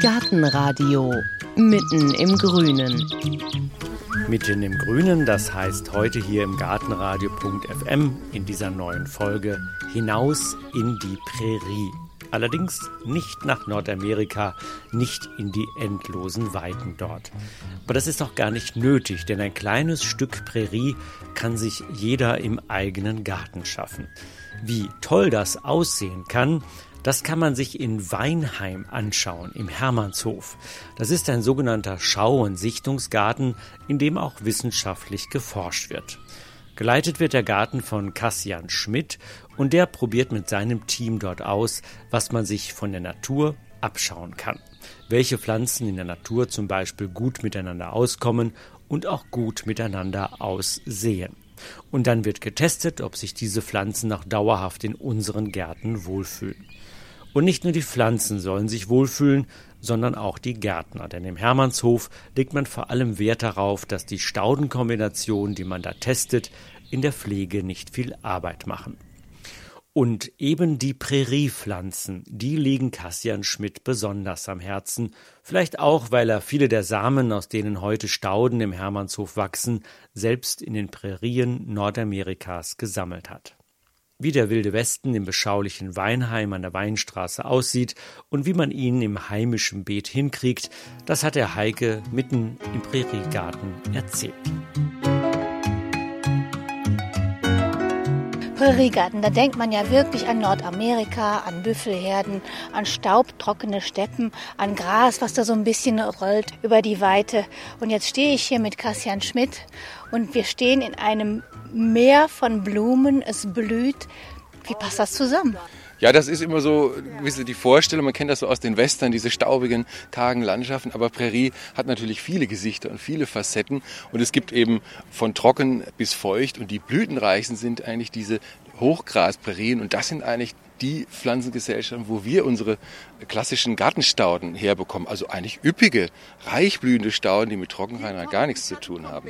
Gartenradio mitten im Grünen. Mitten im Grünen, das heißt heute hier im Gartenradio.fm in dieser neuen Folge hinaus in die Prärie. Allerdings nicht nach Nordamerika, nicht in die endlosen Weiten dort. Aber das ist auch gar nicht nötig, denn ein kleines Stück Prärie kann sich jeder im eigenen Garten schaffen. Wie toll das aussehen kann, das kann man sich in Weinheim anschauen, im Hermannshof. Das ist ein sogenannter Schau- und Sichtungsgarten, in dem auch wissenschaftlich geforscht wird. Geleitet wird der Garten von Cassian Schmidt und der probiert mit seinem Team dort aus, was man sich von der Natur abschauen kann. Welche Pflanzen in der Natur zum Beispiel gut miteinander auskommen und auch gut miteinander aussehen. Und dann wird getestet, ob sich diese Pflanzen auch dauerhaft in unseren Gärten wohlfühlen. Und nicht nur die Pflanzen sollen sich wohlfühlen, sondern auch die Gärtner. Denn im Hermannshof legt man vor allem Wert darauf, dass die Staudenkombinationen, die man da testet, in der Pflege nicht viel Arbeit machen. Und eben die Präriepflanzen, die liegen Kassian Schmidt besonders am Herzen, vielleicht auch, weil er viele der Samen, aus denen heute Stauden im Hermannshof wachsen, selbst in den Prärien Nordamerikas gesammelt hat wie der Wilde Westen im beschaulichen Weinheim an der Weinstraße aussieht und wie man ihn im heimischen Beet hinkriegt, das hat der Heike mitten im Präriegarten erzählt. Präriegarten, da denkt man ja wirklich an Nordamerika, an Büffelherden, an staubtrockene Steppen, an Gras, was da so ein bisschen rollt über die Weite. Und jetzt stehe ich hier mit Kassian Schmidt und wir stehen in einem Meer von Blumen, es blüht. Wie passt das zusammen? Ja, das ist immer so ein bisschen die Vorstellung. Man kennt das so aus den Western, diese staubigen, kargen Landschaften. Aber Prärie hat natürlich viele Gesichter und viele Facetten. Und es gibt eben von trocken bis feucht. Und die blütenreichsten sind eigentlich diese Hochgrasprärien. Und das sind eigentlich die Pflanzengesellschaften, wo wir unsere klassischen Gartenstauden herbekommen. Also eigentlich üppige, reichblühende Stauden, die mit Trockenreinheit gar nichts zu tun haben.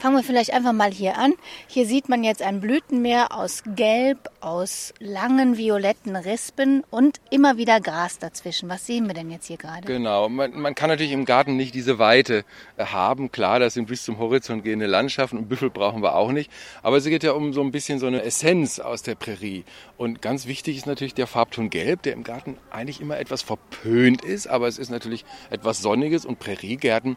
Fangen wir vielleicht einfach mal hier an. Hier sieht man jetzt ein Blütenmeer aus Gelb, aus langen violetten Rispen und immer wieder Gras dazwischen. Was sehen wir denn jetzt hier gerade? Genau, man, man kann natürlich im Garten nicht diese Weite äh, haben. Klar, das sind bis zum Horizont gehende Landschaften und Büffel brauchen wir auch nicht. Aber es geht ja um so ein bisschen so eine Essenz aus der Prärie. Und ganz wichtig ist natürlich der Farbton Gelb, der im Garten eigentlich immer etwas verpönt ist. Aber es ist natürlich etwas Sonniges und Präriegärten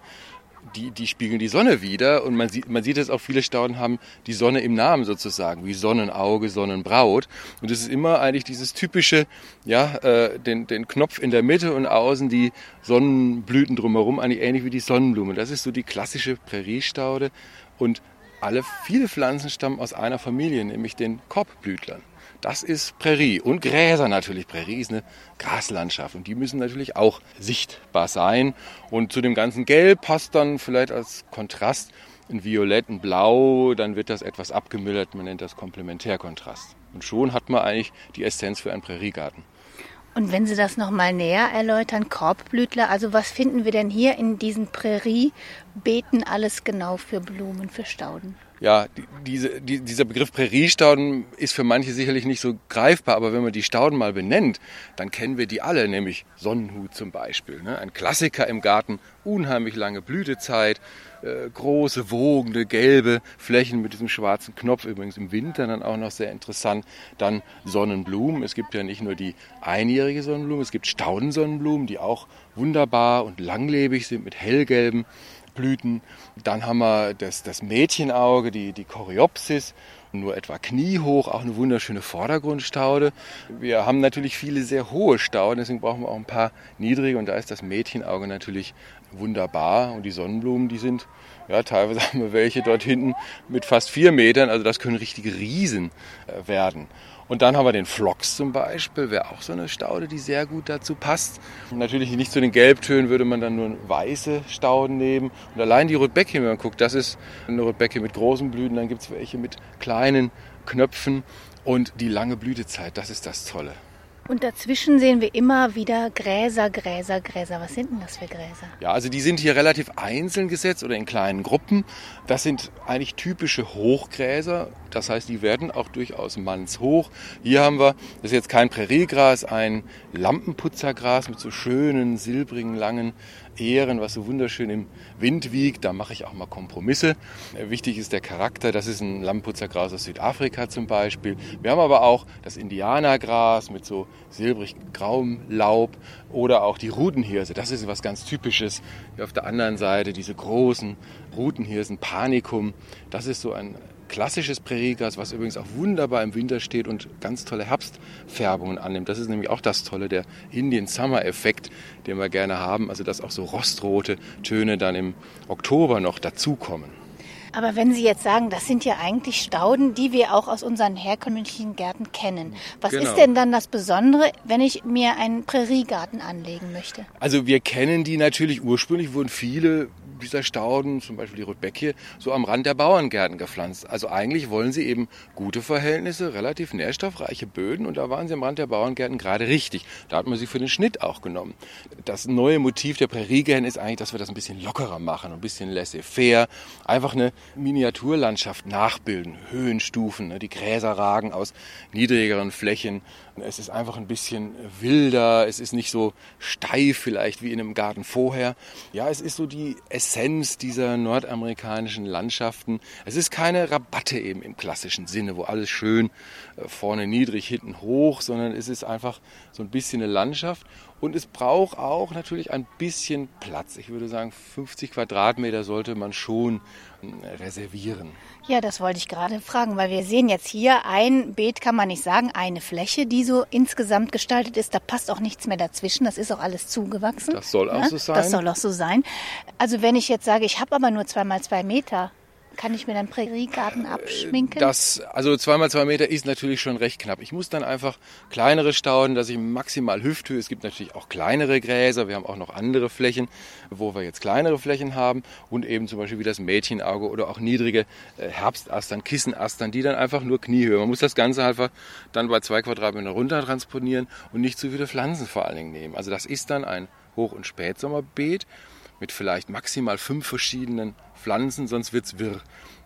die, die spiegeln die Sonne wieder und man sieht, man sieht es auch, viele Stauden haben die Sonne im Namen sozusagen, wie Sonnenauge, Sonnenbraut. Und es ist immer eigentlich dieses typische, ja, äh, den, den Knopf in der Mitte und außen die Sonnenblüten drumherum, eigentlich ähnlich wie die Sonnenblume. Das ist so die klassische Präriestaude und alle, viele Pflanzen stammen aus einer Familie, nämlich den Korbblütlern. Das ist Prärie und Gräser natürlich. Prärie ist eine Graslandschaft und die müssen natürlich auch sichtbar sein. Und zu dem ganzen Gelb passt dann vielleicht als Kontrast ein Violett, ein Blau, dann wird das etwas abgemildert, man nennt das Komplementärkontrast. Und schon hat man eigentlich die Essenz für einen Präriegarten. Und wenn Sie das nochmal näher erläutern, Korbblütler, also was finden wir denn hier in diesen Präriebeeten alles genau für Blumen, für Stauden? Ja, diese, die, dieser Begriff Präriestauden ist für manche sicherlich nicht so greifbar, aber wenn man die Stauden mal benennt, dann kennen wir die alle, nämlich Sonnenhut zum Beispiel. Ne? Ein Klassiker im Garten, unheimlich lange Blütezeit, äh, große, wogende, gelbe Flächen mit diesem schwarzen Knopf, übrigens im Winter dann auch noch sehr interessant. Dann Sonnenblumen, es gibt ja nicht nur die einjährige Sonnenblume, es gibt Staudensonnenblumen, die auch wunderbar und langlebig sind mit hellgelben Blüten. Dann haben wir das, das Mädchenauge, die, die Coreopsis, nur etwa kniehoch, auch eine wunderschöne Vordergrundstaude. Wir haben natürlich viele sehr hohe Stauden, deswegen brauchen wir auch ein paar niedrige und da ist das Mädchenauge natürlich wunderbar und die Sonnenblumen, die sind, ja, teilweise haben wir welche dort hinten mit fast vier Metern, also das können richtige Riesen äh, werden. Und dann haben wir den Phlox zum Beispiel, wäre auch so eine Staude, die sehr gut dazu passt. Natürlich nicht zu den Gelbtönen würde man dann nur weiße Stauden nehmen. Und allein die Rotbecke, wenn man guckt, das ist eine Rotbecke mit großen Blüten, dann gibt es welche mit kleinen Knöpfen und die lange Blütezeit, das ist das Tolle. Und dazwischen sehen wir immer wieder Gräser, Gräser, Gräser. Was sind denn das für Gräser? Ja, also die sind hier relativ einzeln gesetzt oder in kleinen Gruppen. Das sind eigentlich typische Hochgräser. Das heißt, die werden auch durchaus mannshoch. Hier haben wir, das ist jetzt kein Präriegras, ein Lampenputzergras mit so schönen, silbrigen, langen Ähren, was so wunderschön im Wind wiegt. Da mache ich auch mal Kompromisse. Wichtig ist der Charakter. Das ist ein Lampenputzergras aus Südafrika zum Beispiel. Wir haben aber auch das Indianergras mit so silbrig grauem Laub oder auch die Rutenhirse. Das ist was ganz Typisches. Hier auf der anderen Seite diese großen Rutenhirsen, Panicum. Das ist so ein klassisches Präriegras, was übrigens auch wunderbar im Winter steht und ganz tolle Herbstfärbungen annimmt. Das ist nämlich auch das Tolle, der Indian Summer Effekt, den wir gerne haben. Also dass auch so rostrote Töne dann im Oktober noch dazukommen. Aber wenn Sie jetzt sagen, das sind ja eigentlich Stauden, die wir auch aus unseren herkömmlichen Gärten kennen. Was genau. ist denn dann das Besondere, wenn ich mir einen Präriegarten anlegen möchte? Also wir kennen die natürlich ursprünglich, wurden viele dieser Stauden, zum Beispiel die Rotbeckie, so am Rand der Bauerngärten gepflanzt. Also eigentlich wollen sie eben gute Verhältnisse, relativ nährstoffreiche Böden und da waren sie am Rand der Bauerngärten gerade richtig. Da hat man sie für den Schnitt auch genommen. Das neue Motiv der Präriegärten ist eigentlich, dass wir das ein bisschen lockerer machen, ein bisschen laissez-faire, einfach eine Miniaturlandschaft nachbilden, Höhenstufen, ne? die Gräser ragen aus niedrigeren Flächen. Es ist einfach ein bisschen wilder, es ist nicht so steif vielleicht wie in einem Garten vorher. Ja, es ist so die Essenz dieser nordamerikanischen Landschaften. Es ist keine Rabatte eben im klassischen Sinne, wo alles schön äh, vorne niedrig, hinten hoch, sondern es ist einfach so ein bisschen eine Landschaft. Und es braucht auch natürlich ein bisschen Platz. Ich würde sagen, 50 Quadratmeter sollte man schon äh, reservieren. Ja, das wollte ich gerade fragen, weil wir sehen jetzt hier ein Beet, kann man nicht sagen, eine Fläche, die so insgesamt gestaltet ist. Da passt auch nichts mehr dazwischen. Das ist auch alles zugewachsen. Das soll auch ja? so sein. Das soll auch so sein. Also wenn ich jetzt sage, ich habe aber nur zwei mal zwei Meter, kann ich mir dann Präriegarten abschminken? Das, also zweimal zwei Meter ist natürlich schon recht knapp. Ich muss dann einfach kleinere Stauden, dass ich maximal Hüfthöhe. Es gibt natürlich auch kleinere Gräser. Wir haben auch noch andere Flächen, wo wir jetzt kleinere Flächen haben und eben zum Beispiel wie das Mädchenauge oder auch niedrige äh, Herbstastern, Kissenastern, die dann einfach nur Kniehöhe. Man muss das Ganze einfach dann bei zwei Quadratmetern runter transponieren und nicht zu viele Pflanzen vor allen Dingen nehmen. Also das ist dann ein Hoch- und Spätsommerbeet mit vielleicht maximal fünf verschiedenen Pflanzen, sonst wird es wirr.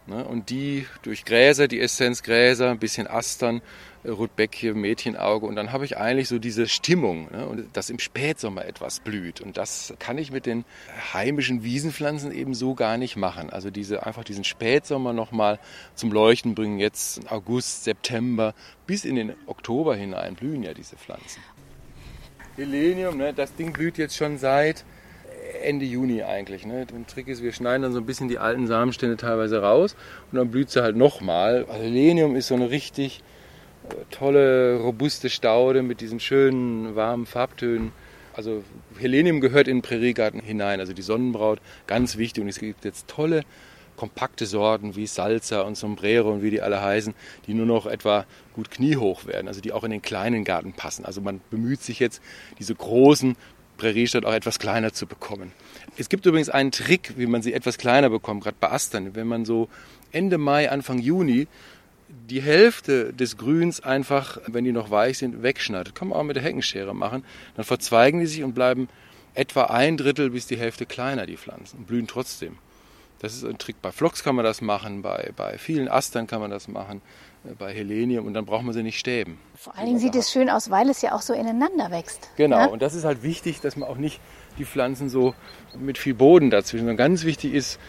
Ne? Und die durch Gräser, die Essenzgräser, ein bisschen Astern, äh, Rotbeckie, Mädchenauge und dann habe ich eigentlich so diese Stimmung, ne? und dass im Spätsommer etwas blüht. Und das kann ich mit den heimischen Wiesenpflanzen eben so gar nicht machen. Also diese, einfach diesen Spätsommer nochmal zum Leuchten bringen, jetzt August, September bis in den Oktober hinein blühen ja diese Pflanzen. Helenium, ne? das Ding blüht jetzt schon seit Ende Juni eigentlich. Ne? Der Trick ist, wir schneiden dann so ein bisschen die alten Samenstände teilweise raus und dann blüht sie halt nochmal. Selenium ist so eine richtig äh, tolle, robuste Staude mit diesen schönen, warmen Farbtönen. Also Helenium gehört in den Präriegarten hinein, also die Sonnenbraut, ganz wichtig. Und es gibt jetzt tolle, kompakte Sorten wie Salsa und Sombrero und wie die alle heißen, die nur noch etwa gut kniehoch werden, also die auch in den kleinen Garten passen. Also man bemüht sich jetzt, diese großen, Präriestadt auch etwas kleiner zu bekommen. Es gibt übrigens einen Trick, wie man sie etwas kleiner bekommt, gerade bei Astern. Wenn man so Ende Mai, Anfang Juni die Hälfte des Grüns einfach, wenn die noch weich sind, wegschneidet. Kann man auch mit der Heckenschere machen. Dann verzweigen die sich und bleiben etwa ein Drittel bis die Hälfte kleiner, die Pflanzen, und blühen trotzdem. Das ist ein Trick. Bei Phlox kann man das machen, bei, bei vielen Astern kann man das machen, äh, bei Helenium und dann braucht man sie nicht stäben. Vor allen Dingen sieht es schön aus, weil es ja auch so ineinander wächst. Genau, ja? und das ist halt wichtig, dass man auch nicht die Pflanzen so mit viel Boden dazwischen, sondern ganz wichtig ist,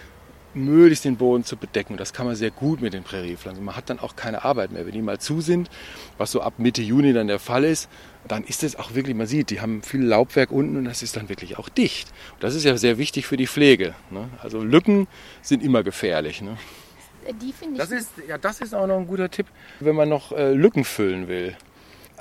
möglichst den Boden zu bedecken. Das kann man sehr gut mit den Präriepflanzen. Man hat dann auch keine Arbeit mehr. Wenn die mal zu sind, was so ab Mitte Juni dann der Fall ist, dann ist es auch wirklich, man sieht, die haben viel Laubwerk unten und das ist dann wirklich auch dicht. Und das ist ja sehr wichtig für die Pflege. Ne? Also Lücken sind immer gefährlich. Ne? Die finde ich. Das ist, ja, das ist auch noch ein guter Tipp, wenn man noch äh, Lücken füllen will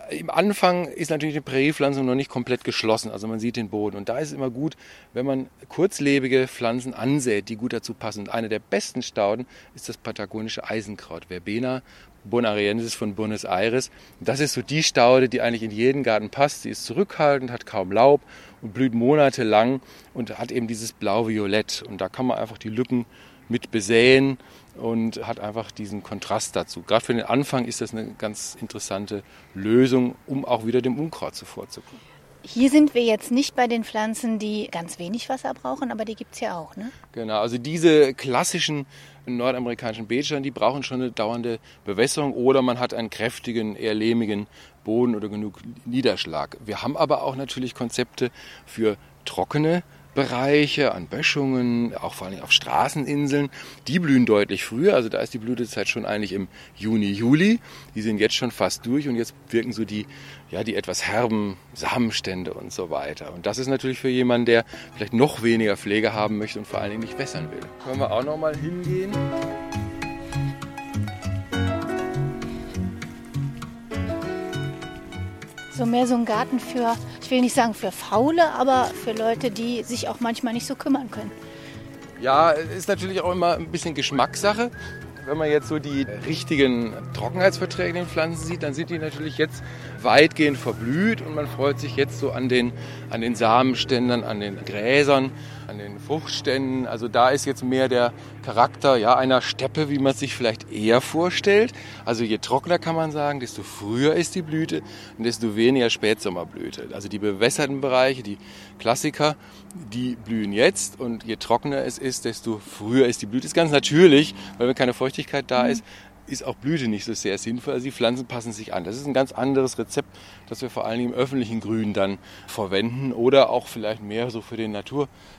im Anfang ist natürlich die Präriepflanzung noch nicht komplett geschlossen, also man sieht den Boden. Und da ist es immer gut, wenn man kurzlebige Pflanzen ansät, die gut dazu passen. Und eine der besten Stauden ist das patagonische Eisenkraut, Verbena bonariensis von Buenos Aires. Das ist so die Staude, die eigentlich in jeden Garten passt. Sie ist zurückhaltend, hat kaum Laub und blüht monatelang und hat eben dieses blau-violett. Und da kann man einfach die Lücken mit besäen und hat einfach diesen Kontrast dazu. Gerade für den Anfang ist das eine ganz interessante Lösung, um auch wieder dem Unkraut zuvorzukommen. Hier sind wir jetzt nicht bei den Pflanzen, die ganz wenig Wasser brauchen, aber die gibt es ja auch, ne? Genau, also diese klassischen nordamerikanischen Beetstern, die brauchen schon eine dauernde Bewässerung oder man hat einen kräftigen, eher lehmigen Boden oder genug Niederschlag. Wir haben aber auch natürlich Konzepte für trockene Bereiche, an Böschungen, auch vor allem auf Straßeninseln. Die blühen deutlich früher, also da ist die Blütezeit schon eigentlich im Juni, Juli. Die sind jetzt schon fast durch und jetzt wirken so die, ja, die etwas herben Samenstände und so weiter. Und das ist natürlich für jemanden, der vielleicht noch weniger Pflege haben möchte und vor allen Dingen nicht wässern will. Können wir auch noch mal hingehen? So mehr so ein Garten für, ich will nicht sagen für Faule, aber für Leute, die sich auch manchmal nicht so kümmern können. Ja, ist natürlich auch immer ein bisschen Geschmackssache. Wenn man jetzt so die richtigen trockenheitsverträglichen Pflanzen sieht, dann sind die natürlich jetzt weitgehend verblüht und man freut sich jetzt so an den, an den Samenständern, an den Gräsern, an den Fruchtständen. Also da ist jetzt mehr der Charakter ja, einer Steppe, wie man sich vielleicht eher vorstellt. Also je trockener kann man sagen, desto früher ist die Blüte und desto weniger Spätsommerblüte. Also die bewässerten Bereiche, die Klassiker, die blühen jetzt und je trockener es ist, desto früher ist die Blüte. Das ist ganz natürlich, weil wenn keine Feuchtigkeit da ist, ist auch Blüte nicht so sehr sinnvoll. Also die Pflanzen passen sich an. Das ist ein ganz anderes Rezept, das wir vor allen Dingen im öffentlichen Grün dann verwenden oder auch vielleicht mehr so für den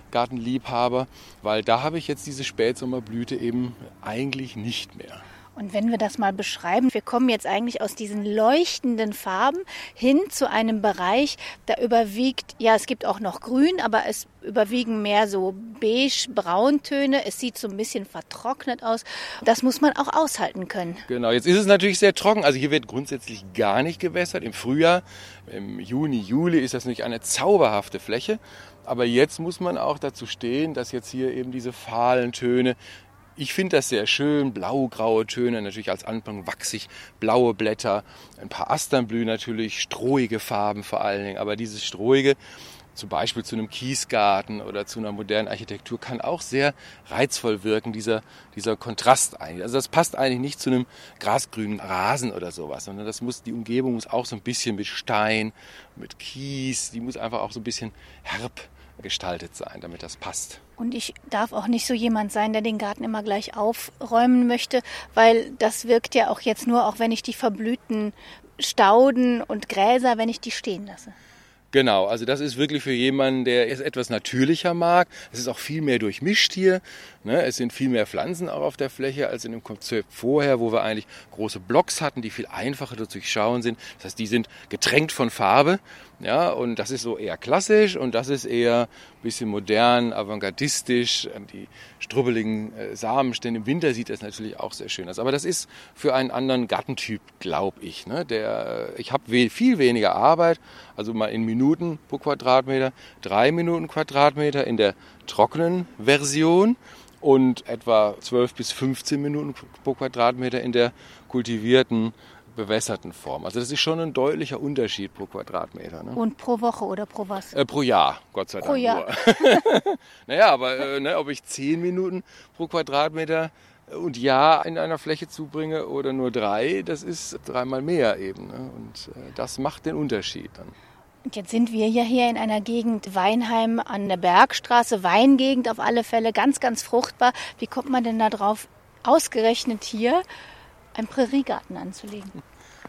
Naturgartenliebhaber, weil da habe ich jetzt diese Spätsommerblüte eben eigentlich nicht mehr. Und wenn wir das mal beschreiben, wir kommen jetzt eigentlich aus diesen leuchtenden Farben hin zu einem Bereich, da überwiegt, ja, es gibt auch noch Grün, aber es überwiegen mehr so beige, Brauntöne. Es sieht so ein bisschen vertrocknet aus. Das muss man auch aushalten können. Genau, jetzt ist es natürlich sehr trocken. Also hier wird grundsätzlich gar nicht gewässert. Im Frühjahr, im Juni, Juli ist das natürlich eine zauberhafte Fläche. Aber jetzt muss man auch dazu stehen, dass jetzt hier eben diese fahlen Töne ich finde das sehr schön, blau-graue Töne, natürlich als Anfang wachsig, blaue Blätter, ein paar Asternblühen natürlich, strohige Farben vor allen Dingen, aber dieses strohige, zum Beispiel zu einem Kiesgarten oder zu einer modernen Architektur, kann auch sehr reizvoll wirken, dieser, dieser Kontrast eigentlich. Also das passt eigentlich nicht zu einem grasgrünen Rasen oder sowas, sondern das muss, die Umgebung muss auch so ein bisschen mit Stein, mit Kies, die muss einfach auch so ein bisschen herb gestaltet sein, damit das passt. Und ich darf auch nicht so jemand sein, der den Garten immer gleich aufräumen möchte, weil das wirkt ja auch jetzt nur, auch wenn ich die verblühten Stauden und Gräser, wenn ich die stehen lasse. Genau, also das ist wirklich für jemanden, der es etwas natürlicher mag. Es ist auch viel mehr durchmischt hier. Ne? Es sind viel mehr Pflanzen auch auf der Fläche als in dem Konzept vorher, wo wir eigentlich große Blocks hatten, die viel einfacher zu durchschauen sind. Das heißt, die sind getränkt von Farbe. Ja, und das ist so eher klassisch und das ist eher ein bisschen modern, avantgardistisch. Die strubbeligen äh, Samenstände im Winter sieht das natürlich auch sehr schön aus. Aber das ist für einen anderen Gartentyp, glaube ich. Ne? Der, ich habe viel weniger Arbeit, also mal in Minuten pro Quadratmeter, drei Minuten Quadratmeter in der trockenen Version und etwa 12 bis 15 Minuten pro Quadratmeter in der kultivierten bewässerten Form. Also das ist schon ein deutlicher Unterschied pro Quadratmeter. Ne? Und pro Woche oder pro was? Äh, pro Jahr, Gott sei Dank. Pro Jahr. naja, aber äh, ne, ob ich 10 Minuten pro Quadratmeter und Jahr in einer Fläche zubringe oder nur drei, das ist dreimal mehr eben. Ne? Und äh, das macht den Unterschied dann. Jetzt sind wir ja hier in einer Gegend Weinheim an der Bergstraße, Weingegend auf alle Fälle, ganz, ganz fruchtbar. Wie kommt man denn da drauf, ausgerechnet hier einen Präriegarten anzulegen?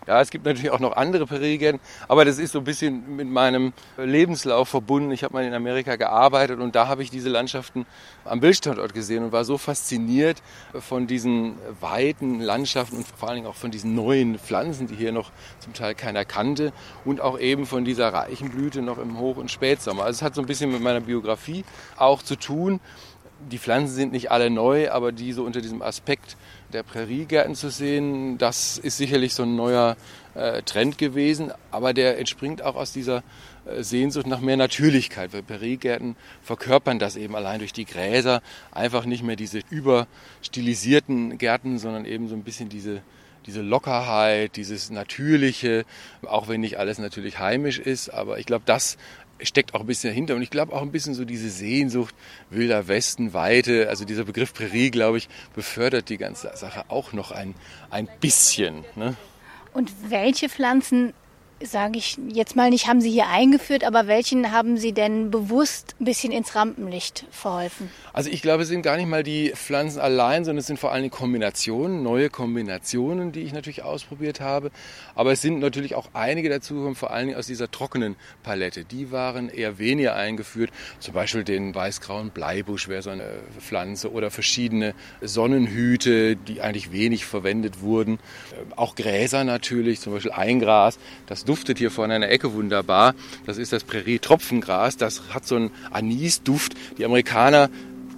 Ja, es gibt natürlich auch noch andere Präriegarten, aber das ist so ein bisschen mit meinem Lebenslauf verbunden. Ich habe mal in Amerika gearbeitet und da habe ich diese Landschaften am Bildstandort gesehen und war so fasziniert von diesen weiten Landschaften und vor allen Dingen auch von diesen neuen Pflanzen, die hier noch zum Teil keiner kannte und auch eben von dieser reichen Blüte noch im Hoch- und Spätsommer. Also es hat so ein bisschen mit meiner Biografie auch zu tun die Pflanzen sind nicht alle neu, aber die so unter diesem Aspekt der Präriegärten zu sehen, das ist sicherlich so ein neuer äh, Trend gewesen, aber der entspringt auch aus dieser äh, Sehnsucht nach mehr Natürlichkeit, weil Präriegärten verkörpern das eben allein durch die Gräser, einfach nicht mehr diese überstilisierten Gärten, sondern eben so ein bisschen diese diese Lockerheit, dieses Natürliche, auch wenn nicht alles natürlich heimisch ist. Aber ich glaube, das steckt auch ein bisschen dahinter. Und ich glaube auch ein bisschen so diese Sehnsucht, wilder Westen, Weite, also dieser Begriff Prärie, glaube ich, befördert die ganze Sache auch noch ein, ein bisschen. Ne? Und welche Pflanzen sage ich jetzt mal nicht, haben Sie hier eingeführt, aber welchen haben Sie denn bewusst ein bisschen ins Rampenlicht verholfen? Also ich glaube, es sind gar nicht mal die Pflanzen allein, sondern es sind vor allem Kombinationen, neue Kombinationen, die ich natürlich ausprobiert habe. Aber es sind natürlich auch einige dazu, vor allen Dingen aus dieser trockenen Palette. Die waren eher weniger eingeführt. Zum Beispiel den weißgrauen Bleibusch wäre so eine Pflanze oder verschiedene Sonnenhüte, die eigentlich wenig verwendet wurden. Auch Gräser natürlich, zum Beispiel Eingras. Das duftet hier vorne in der Ecke wunderbar. Das ist das Prärie-Tropfengras. Das hat so einen Anisduft. Die Amerikaner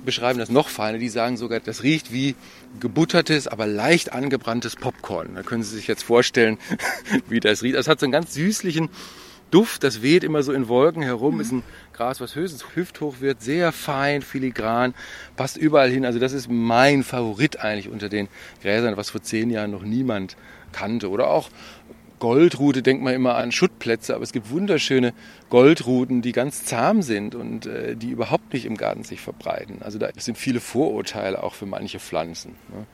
beschreiben das noch feiner. Die sagen sogar, das riecht wie gebuttertes, aber leicht angebranntes Popcorn. Da können Sie sich jetzt vorstellen, wie das riecht. Es hat so einen ganz süßlichen Duft. Das weht immer so in Wolken herum. Mhm. Ist ein Gras, was höchstens hüfthoch wird. Sehr fein, filigran. Passt überall hin. Also das ist mein Favorit eigentlich unter den Gräsern, was vor zehn Jahren noch niemand kannte. Oder auch Goldrute denkt man immer an Schuttplätze, aber es gibt wunderschöne Goldruten, die ganz zahm sind und äh, die überhaupt nicht im Garten sich verbreiten. Also da sind viele Vorurteile auch für manche Pflanzen. Ne?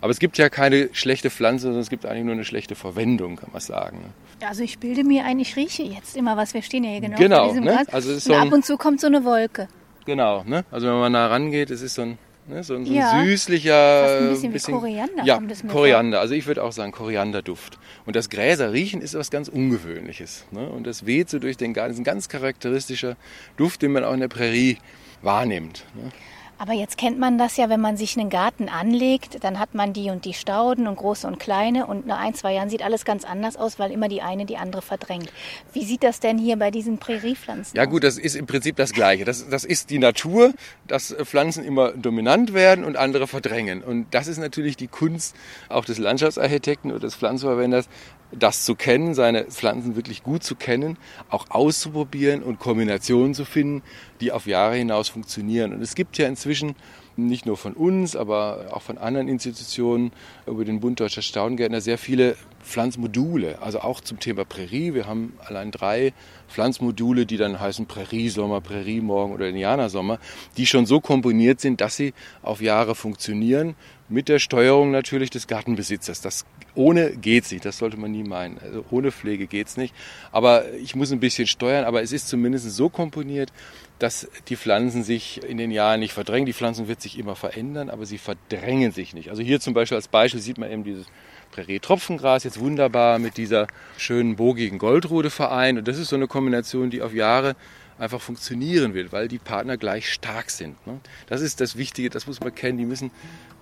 Aber es gibt ja keine schlechte Pflanze, sondern es gibt eigentlich nur eine schlechte Verwendung, kann man sagen. Ne? Also ich bilde mir ein, ich rieche jetzt immer was. Wir stehen ja hier genau, genau diesem ne? Gras. Also so ab und zu kommt so eine Wolke. Genau, ne? also wenn man nah rangeht, es ist so ein Ne, so, ein, so ja, ein süßlicher. Fast ein bisschen, bisschen wie Koriander. Ja, Koriander. Also ich würde auch sagen Korianderduft. Und das Gräser riechen ist was ganz Ungewöhnliches. Ne? Und das weht so durch den Garten. Das ist ein ganz charakteristischer Duft, den man auch in der Prärie wahrnimmt. Ne? Aber jetzt kennt man das ja, wenn man sich einen Garten anlegt, dann hat man die und die Stauden und große und kleine und nach ein, zwei Jahren sieht alles ganz anders aus, weil immer die eine die andere verdrängt. Wie sieht das denn hier bei diesen Präriepflanzen Ja aus? gut, das ist im Prinzip das Gleiche. Das, das ist die Natur, dass Pflanzen immer dominant werden und andere verdrängen. Und das ist natürlich die Kunst auch des Landschaftsarchitekten oder des Pflanzenverwenders, das zu kennen, seine Pflanzen wirklich gut zu kennen, auch auszuprobieren und Kombinationen zu finden, die auf Jahre hinaus funktionieren. Und es gibt ja inzwischen nicht nur von uns, aber auch von anderen Institutionen über den Bund Deutscher Staudengärtner sehr viele Pflanzmodule, also auch zum Thema Prärie. Wir haben allein drei Pflanzmodule, die dann heißen Präriesommer, Präriemorgen oder Indianersommer, die schon so komponiert sind, dass sie auf Jahre funktionieren, mit der Steuerung natürlich des Gartenbesitzers. Das ohne geht's nicht, das sollte man nie meinen. Also ohne Pflege geht's nicht. Aber ich muss ein bisschen steuern, aber es ist zumindest so komponiert, dass die Pflanzen sich in den Jahren nicht verdrängen. Die Pflanzen wird sich immer verändern, aber sie verdrängen sich nicht. Also hier zum Beispiel als Beispiel sieht man eben dieses Prärie-Tropfengras jetzt wunderbar mit dieser schönen bogigen Goldrode vereint. Und das ist so eine Kombination, die auf Jahre einfach funktionieren wird, weil die Partner gleich stark sind. Ne? Das ist das Wichtige, das muss man kennen. Die müssen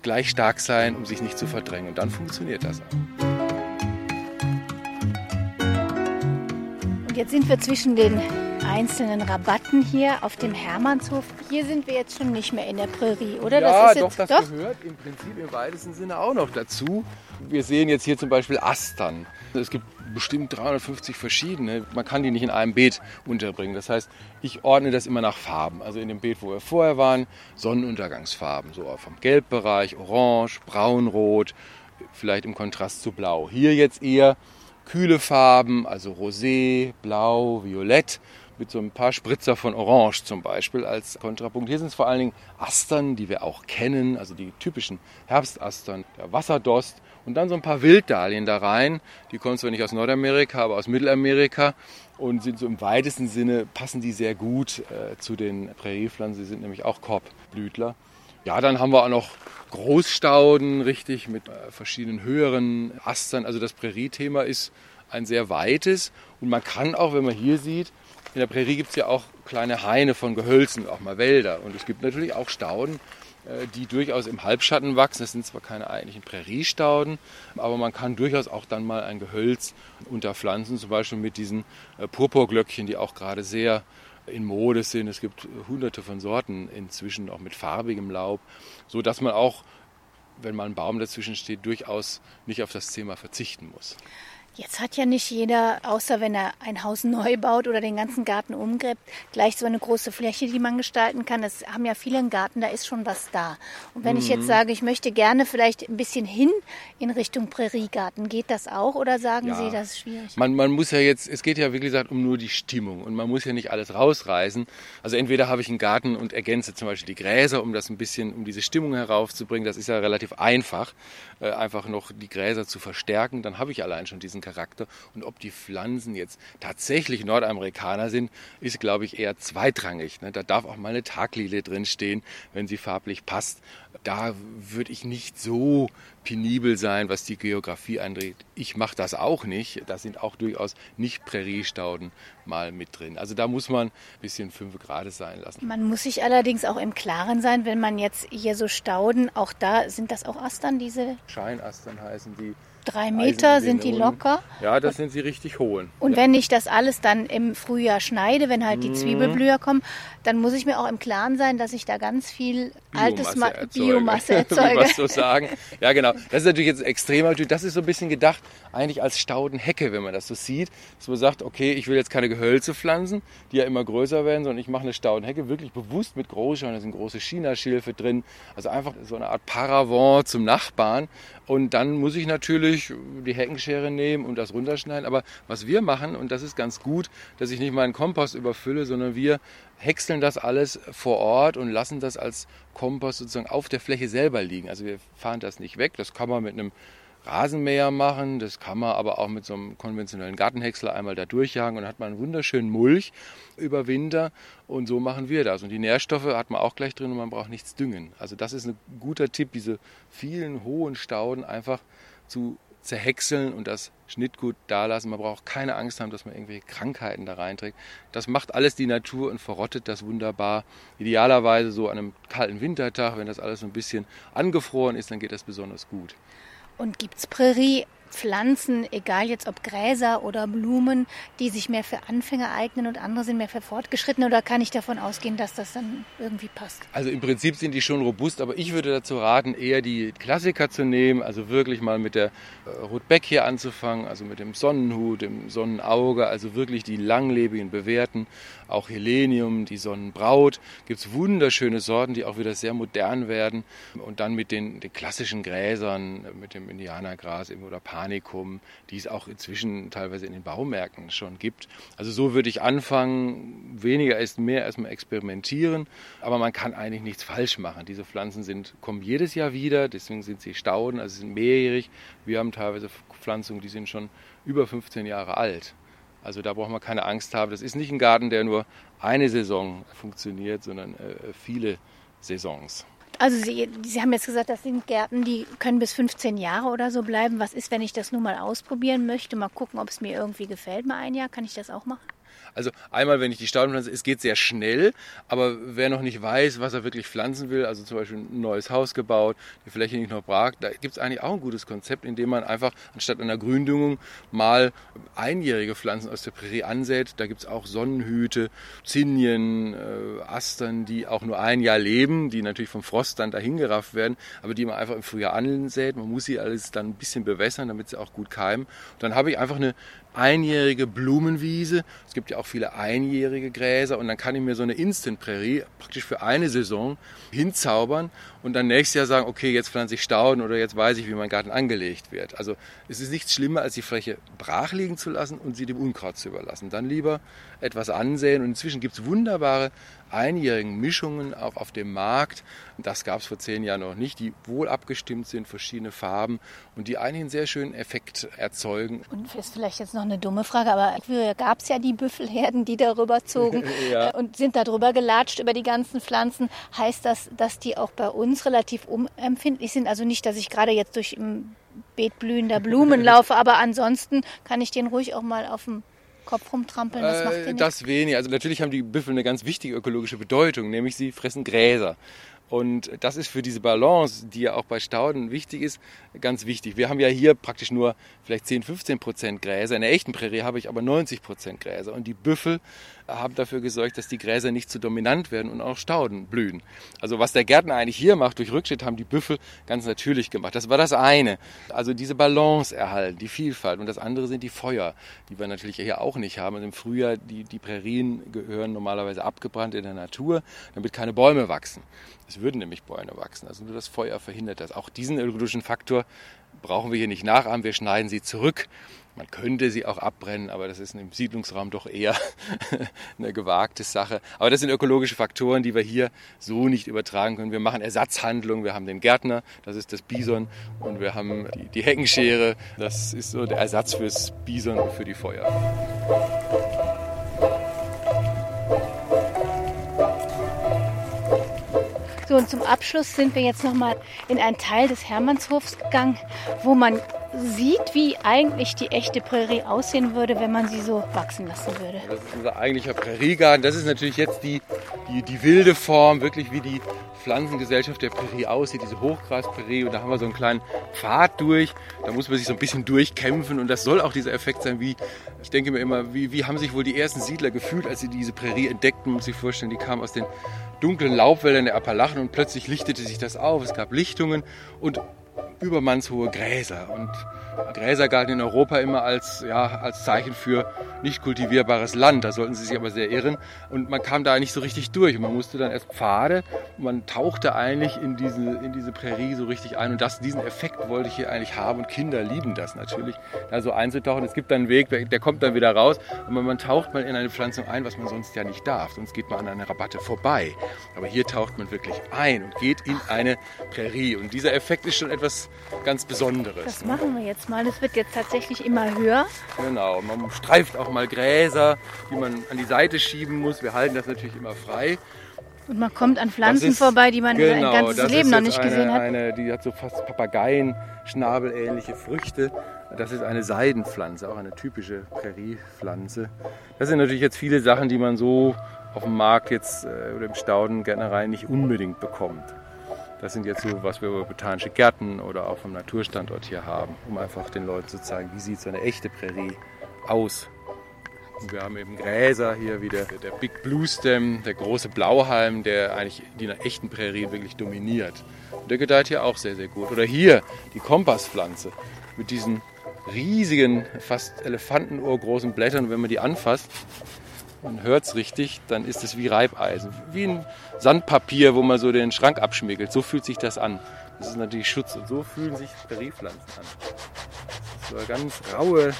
gleich stark sein, um sich nicht zu verdrängen. Und dann funktioniert das auch. Und jetzt sind wir zwischen den einzelnen Rabatten hier auf dem Hermannshof. Hier sind wir jetzt schon nicht mehr in der Prärie, oder? Ja, das ist doch, das doch? gehört im Prinzip im weitesten Sinne auch noch dazu. Wir sehen jetzt hier zum Beispiel Astern. Es gibt bestimmt 350 verschiedene. Man kann die nicht in einem Beet unterbringen. Das heißt, ich ordne das immer nach Farben. Also in dem Beet, wo wir vorher waren, Sonnenuntergangsfarben. So vom Gelbbereich, Orange, Braunrot, vielleicht im Kontrast zu Blau. Hier jetzt eher kühle Farben, also Rosé, Blau, Violett mit so ein paar Spritzer von Orange zum Beispiel als Kontrapunkt. Hier sind es vor allen Dingen Astern, die wir auch kennen, also die typischen Herbstastern, der Wasserdost und dann so ein paar Wilddahlien da rein. Die kommen zwar nicht aus Nordamerika, aber aus Mittelamerika und sind so im weitesten Sinne, passen die sehr gut äh, zu den Präriepflanzen. Sie sind nämlich auch Korbblütler. Ja, dann haben wir auch noch Großstauden, richtig, mit äh, verschiedenen höheren Astern. Also das Prärie-Thema ist ein sehr weites und man kann auch, wenn man hier sieht, in der Prärie gibt es ja auch kleine Haine von Gehölzen, auch mal Wälder. Und es gibt natürlich auch Stauden, äh, die durchaus im Halbschatten wachsen. Das sind zwar keine eigentlichen Präriestauden, aber man kann durchaus auch dann mal ein Gehölz unterpflanzen, zum Beispiel mit diesen äh, Purpurglöckchen, die auch gerade sehr in Mode sind. Es gibt hunderte von Sorten inzwischen, auch mit farbigem Laub, so dass man auch, wenn mal ein Baum dazwischen steht, durchaus nicht auf das Thema verzichten muss. Jetzt hat ja nicht jeder, außer wenn er ein Haus neu baut oder den ganzen Garten umgräbt, gleich so eine große Fläche, die man gestalten kann. Es haben ja viele einen Garten, da ist schon was da. Und wenn mhm. ich jetzt mhm. sage, ich möchte gerne vielleicht ein bisschen hin in Richtung Präriegarten, geht das auch oder sagen ja. Sie, das ist schwierig? Man, man muss ja jetzt, es geht ja wie gesagt um nur die Stimmung und man muss ja nicht alles rausreißen. Also entweder habe ich einen Garten und ergänze zum Beispiel die Gräser, um das ein bisschen, um diese Stimmung heraufzubringen. Das ist ja relativ einfach, äh, einfach noch die Gräser zu verstärken. Dann habe ich allein schon diesen Charakter. Und ob die Pflanzen jetzt tatsächlich Nordamerikaner sind, ist, glaube ich, eher zweitrangig. Ne? Da darf auch mal eine Taglilie drinstehen, wenn sie farblich passt. Da würde ich nicht so penibel sein, was die Geografie angeht. Ich mache das auch nicht. Da sind auch durchaus nicht Präriestauden mal mit drin. Also da muss man ein bisschen fünf Grad sein lassen. Man muss sich allerdings auch im Klaren sein, wenn man jetzt hier so Stauden, auch da sind das auch Astern, diese? Scheinastern heißen die. Drei Meter sind die locker. Ja, das sind sie richtig hohen. Und ja. wenn ich das alles dann im Frühjahr schneide, wenn halt die mhm. Zwiebelblüher kommen, dann muss ich mir auch im Klaren sein, dass ich da ganz viel Biomasse altes Ma erzeuge. Biomasse erzeuge. was so sagen. Ja, genau. Das ist natürlich jetzt extremer. Das ist so ein bisschen gedacht eigentlich als Staudenhecke, wenn man das so sieht. Dass man sagt, okay, ich will jetzt keine Gehölze pflanzen, die ja immer größer werden, sondern ich mache eine Staudenhecke wirklich bewusst mit Großschauen. Da sind große Chinaschilfe drin. Also einfach so eine Art Paravent zum Nachbarn. Und dann muss ich natürlich die Heckenschere nehmen und das runterschneiden. Aber was wir machen, und das ist ganz gut, dass ich nicht meinen Kompost überfülle, sondern wir häckseln das alles vor Ort und lassen das als Kompost sozusagen auf der Fläche selber liegen. Also wir fahren das nicht weg. Das kann man mit einem Rasenmäher machen, das kann man aber auch mit so einem konventionellen Gartenhäcksler einmal da durchjagen und dann hat man einen wunderschönen Mulch über Winter und so machen wir das. Und die Nährstoffe hat man auch gleich drin und man braucht nichts düngen. Also das ist ein guter Tipp, diese vielen hohen Stauden einfach zu zerhäckseln und das Schnittgut da lassen. Man braucht keine Angst haben, dass man irgendwelche Krankheiten da reinträgt. Das macht alles die Natur und verrottet das wunderbar. Idealerweise so an einem kalten Wintertag, wenn das alles so ein bisschen angefroren ist, dann geht das besonders gut. Und gibt es Prärie Pflanzen, egal jetzt ob Gräser oder Blumen, die sich mehr für Anfänger eignen und andere sind mehr für Fortgeschrittene? Oder kann ich davon ausgehen, dass das dann irgendwie passt? Also im Prinzip sind die schon robust, aber ich würde dazu raten, eher die Klassiker zu nehmen, also wirklich mal mit der äh, Rotbeck hier anzufangen, also mit dem Sonnenhut, dem Sonnenauge, also wirklich die langlebigen, bewährten, auch Helenium, die Sonnenbraut. Gibt es wunderschöne Sorten, die auch wieder sehr modern werden. Und dann mit den, den klassischen Gräsern, mit dem Indianergras oder Pan Germanicum, die es auch inzwischen teilweise in den Baumärkten schon gibt. Also so würde ich anfangen, weniger ist mehr, erstmal experimentieren, aber man kann eigentlich nichts falsch machen. Diese Pflanzen sind, kommen jedes Jahr wieder, deswegen sind sie Stauden, also sind mehrjährig. Wir haben teilweise Pflanzungen, die sind schon über 15 Jahre alt. Also da braucht man keine Angst haben. Das ist nicht ein Garten, der nur eine Saison funktioniert, sondern äh, viele Saisons. Also Sie, Sie haben jetzt gesagt, das sind Gärten, die können bis 15 Jahre oder so bleiben. Was ist, wenn ich das nun mal ausprobieren möchte? Mal gucken, ob es mir irgendwie gefällt, mal ein Jahr. Kann ich das auch machen? Also einmal, wenn ich die Stauden pflanze, es geht sehr schnell, aber wer noch nicht weiß, was er wirklich pflanzen will, also zum Beispiel ein neues Haus gebaut, die Fläche nicht noch brach, da gibt es eigentlich auch ein gutes Konzept, in dem man einfach anstatt einer Gründüngung mal einjährige Pflanzen aus der Prärie ansät. Da gibt es auch Sonnenhüte, Zinien, äh, Astern, die auch nur ein Jahr leben, die natürlich vom Frost dann dahingerafft werden, aber die man einfach im Frühjahr ansät. Man muss sie alles dann ein bisschen bewässern, damit sie auch gut keimen. Und dann habe ich einfach eine einjährige Blumenwiese. Es gibt ja auch viele einjährige Gräser und dann kann ich mir so eine Instant-Prärie praktisch für eine Saison hinzaubern und dann nächstes Jahr sagen, okay, jetzt pflanze ich Stauden oder jetzt weiß ich, wie mein Garten angelegt wird. Also es ist nichts schlimmer, als die Fläche brach liegen zu lassen und sie dem Unkraut zu überlassen. Dann lieber etwas ansehen und inzwischen gibt es wunderbare einjährigen Mischungen auch auf dem Markt. Das gab es vor zehn Jahren noch nicht, die wohl abgestimmt sind, verschiedene Farben und die eigentlich einen sehr schönen Effekt erzeugen. Und ist vielleicht jetzt noch eine dumme Frage, aber früher gab es ja die Büffelherden, die darüber zogen ja. Äh, und sind darüber gelatscht über die ganzen Pflanzen. Heißt das, dass die auch bei uns relativ unempfindlich sind? Also nicht, dass ich gerade jetzt durch ein Beet blühender Blumen laufe, aber ansonsten kann ich den ruhig auch mal auf dem Kopf rumtrampeln, das macht ihr äh, nicht? Das weniger. Also natürlich haben die Büffel eine ganz wichtige ökologische Bedeutung, nämlich sie fressen Gräser. Und das ist für diese Balance, die ja auch bei Stauden wichtig ist, ganz wichtig. Wir haben ja hier praktisch nur vielleicht 10, 15 Prozent Gräser. In der echten Prärie habe ich aber 90 Prozent Gräser. Und die Büffel haben dafür gesorgt, dass die Gräser nicht zu dominant werden und auch Stauden blühen. Also was der Gärtner eigentlich hier macht, durch Rückschritt haben die Büffel ganz natürlich gemacht. Das war das eine. Also diese Balance erhalten, die Vielfalt. Und das andere sind die Feuer, die wir natürlich hier auch nicht haben. Also Im Frühjahr, die, die Prärien gehören normalerweise abgebrannt in der Natur, damit keine Bäume wachsen. Es würden nämlich Bäume wachsen. Also nur das Feuer verhindert das. Auch diesen ökologischen Faktor brauchen wir hier nicht nachahmen. Wir schneiden sie zurück. Man könnte sie auch abbrennen, aber das ist im Siedlungsraum doch eher eine gewagte Sache. Aber das sind ökologische Faktoren, die wir hier so nicht übertragen können. Wir machen Ersatzhandlungen. Wir haben den Gärtner, das ist das Bison, und wir haben die, die Heckenschere. Das ist so der Ersatz fürs Bison und für die Feuer. So, und zum Abschluss sind wir jetzt nochmal in einen Teil des Hermannshofs gegangen, wo man sieht, wie eigentlich die echte Prärie aussehen würde, wenn man sie so wachsen lassen würde. Das ist unser eigentlicher Präriegarten. Das ist natürlich jetzt die, die, die wilde Form, wirklich wie die Pflanzengesellschaft der Prärie aussieht, diese Hochgrasprärie. Und da haben wir so einen kleinen Pfad durch. Da muss man sich so ein bisschen durchkämpfen. Und das soll auch dieser Effekt sein, wie, ich denke mir immer, wie, wie haben sich wohl die ersten Siedler gefühlt, als sie diese Prärie entdeckten? Man muss sich vorstellen, die kamen aus den dunklen Laubwäldern der Appalachen und plötzlich lichtete sich das auf. Es gab Lichtungen und übermannshohe Gräser. Und Gräser galten in Europa immer als, ja, als Zeichen für nicht kultivierbares Land. Da sollten sie sich aber sehr irren. Und man kam da nicht so richtig durch. Man musste dann erst Pfade. man tauchte eigentlich in diese, in diese Prärie so richtig ein. Und das, diesen Effekt wollte ich hier eigentlich haben. Und Kinder lieben das natürlich, da so einzutauchen. Es gibt dann einen Weg, der kommt dann wieder raus. Und man taucht mal in eine Pflanzung ein, was man sonst ja nicht darf. Sonst geht man an einer Rabatte vorbei. Aber hier taucht man wirklich ein und geht in eine Prärie. Und dieser Effekt ist schon etwas ganz Besonderes. Das machen wir jetzt mal. Das wird jetzt tatsächlich immer höher. Genau, man streift auch mal Gräser, die man an die Seite schieben muss. Wir halten das natürlich immer frei. Und man kommt an Pflanzen ist, vorbei, die man genau, sein ganzes Leben noch nicht eine, gesehen hat. Eine, die hat so fast Papageien-Schnabelähnliche Früchte. Das ist eine Seidenpflanze, auch eine typische Präriepflanze. Das sind natürlich jetzt viele Sachen, die man so auf dem Markt jetzt äh, oder im Staudengärtnerei nicht unbedingt bekommt. Das sind jetzt so, was wir über botanische Gärten oder auch vom Naturstandort hier haben, um einfach den Leuten zu zeigen, wie sieht so eine echte Prärie aus. Und wir haben eben Gräser hier wieder, der Big Blue Stem, der große Blauhalm, der eigentlich die echten Prärie wirklich dominiert. Und der gedeiht hier auch sehr, sehr gut. Oder hier die Kompasspflanze mit diesen riesigen, fast Elefantenohr großen Blättern. Und wenn man die anfasst, man hört es richtig, dann ist es wie Reibeisen. Wie ein Sandpapier, wo man so den Schrank abschmiegelt. So fühlt sich das an. Das ist natürlich Schutz. Und so fühlen sich Periepflanzen an. So eine ganz raue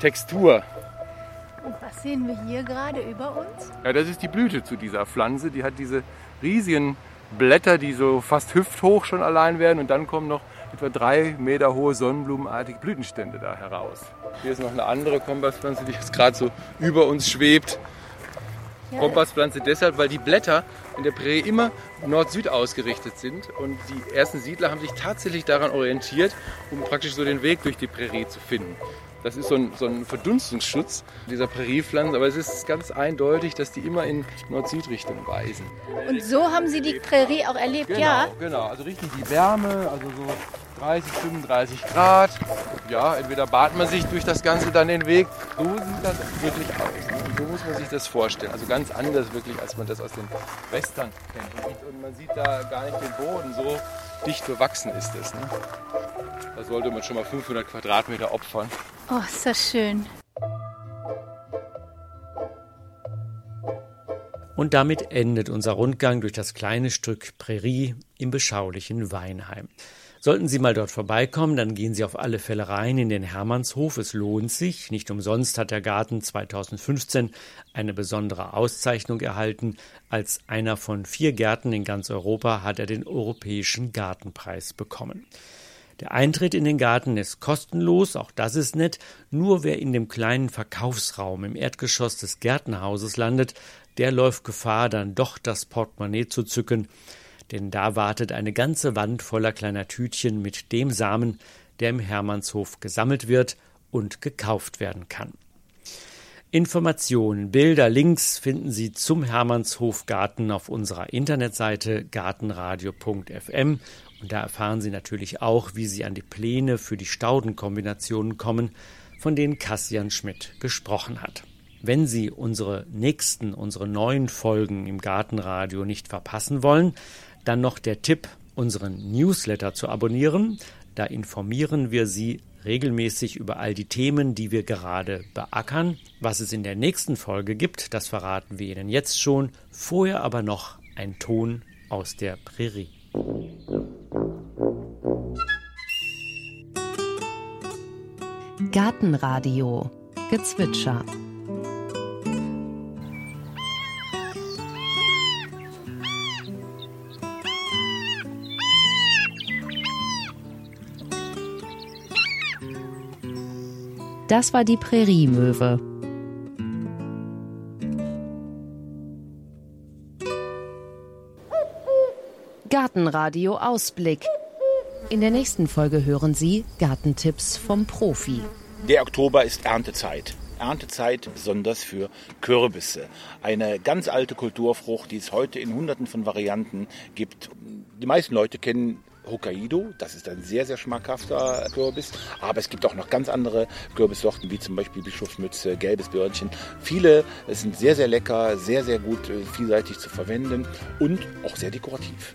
Textur. Und was sehen wir hier gerade über uns? Ja, das ist die Blüte zu dieser Pflanze. Die hat diese riesigen Blätter, die so fast hüfthoch schon allein werden. Und dann kommen noch etwa drei Meter hohe sonnenblumenartige Blütenstände da heraus. Hier ist noch eine andere Kompasspflanze, die jetzt gerade so über uns schwebt. Ja. Kompasspflanze deshalb, weil die Blätter in der Prärie immer Nord-Süd ausgerichtet sind und die ersten Siedler haben sich tatsächlich daran orientiert, um praktisch so den Weg durch die Prärie zu finden. Das ist so ein, so ein Verdunstungsschutz dieser Präriepflanzen, aber es ist ganz eindeutig, dass die immer in Nord-Süd-Richtung weisen. Und so haben Sie die Prärie auch erlebt, genau, ja? Genau, also richtig die Wärme, also so 30, 35 Grad. Ja, entweder bahnt man sich durch das Ganze dann den Weg. So sieht das wirklich aus. Ne? Und so muss man sich das vorstellen. Also ganz anders wirklich, als man das aus den Western kennt. Und man sieht da gar nicht den Boden. So dicht bewachsen ist es. Ne? Da sollte man schon mal 500 Quadratmeter opfern. Oh, ist das schön. Und damit endet unser Rundgang durch das kleine Stück Prärie im beschaulichen Weinheim. Sollten Sie mal dort vorbeikommen, dann gehen Sie auf alle Fälle rein in den Hermannshof. Es lohnt sich. Nicht umsonst hat der Garten 2015 eine besondere Auszeichnung erhalten. Als einer von vier Gärten in ganz Europa hat er den Europäischen Gartenpreis bekommen. Der Eintritt in den Garten ist kostenlos, auch das ist nett. Nur wer in dem kleinen Verkaufsraum im Erdgeschoss des Gärtenhauses landet, der läuft Gefahr, dann doch das Portemonnaie zu zücken denn da wartet eine ganze Wand voller kleiner Tütchen mit dem Samen, der im Hermannshof gesammelt wird und gekauft werden kann. Informationen, Bilder, Links finden Sie zum Hermannshofgarten auf unserer Internetseite gartenradio.fm und da erfahren Sie natürlich auch, wie Sie an die Pläne für die Staudenkombinationen kommen, von denen Kassian Schmidt gesprochen hat. Wenn Sie unsere nächsten, unsere neuen Folgen im Gartenradio nicht verpassen wollen, dann noch der Tipp, unseren Newsletter zu abonnieren. Da informieren wir Sie regelmäßig über all die Themen, die wir gerade beackern. Was es in der nächsten Folge gibt, das verraten wir Ihnen jetzt schon. Vorher aber noch ein Ton aus der Prärie. Gartenradio Gezwitscher Das war die Präriemöwe. Gartenradio Ausblick. In der nächsten Folge hören Sie Gartentipps vom Profi. Der Oktober ist Erntezeit. Erntezeit besonders für Kürbisse. Eine ganz alte Kulturfrucht, die es heute in hunderten von Varianten gibt. Die meisten Leute kennen Hokkaido. Das ist ein sehr, sehr schmackhafter Kürbis. Aber es gibt auch noch ganz andere Kürbissorten, wie zum Beispiel Bischofsmütze, gelbes Birnchen. Viele sind sehr, sehr lecker, sehr, sehr gut äh, vielseitig zu verwenden und auch sehr dekorativ.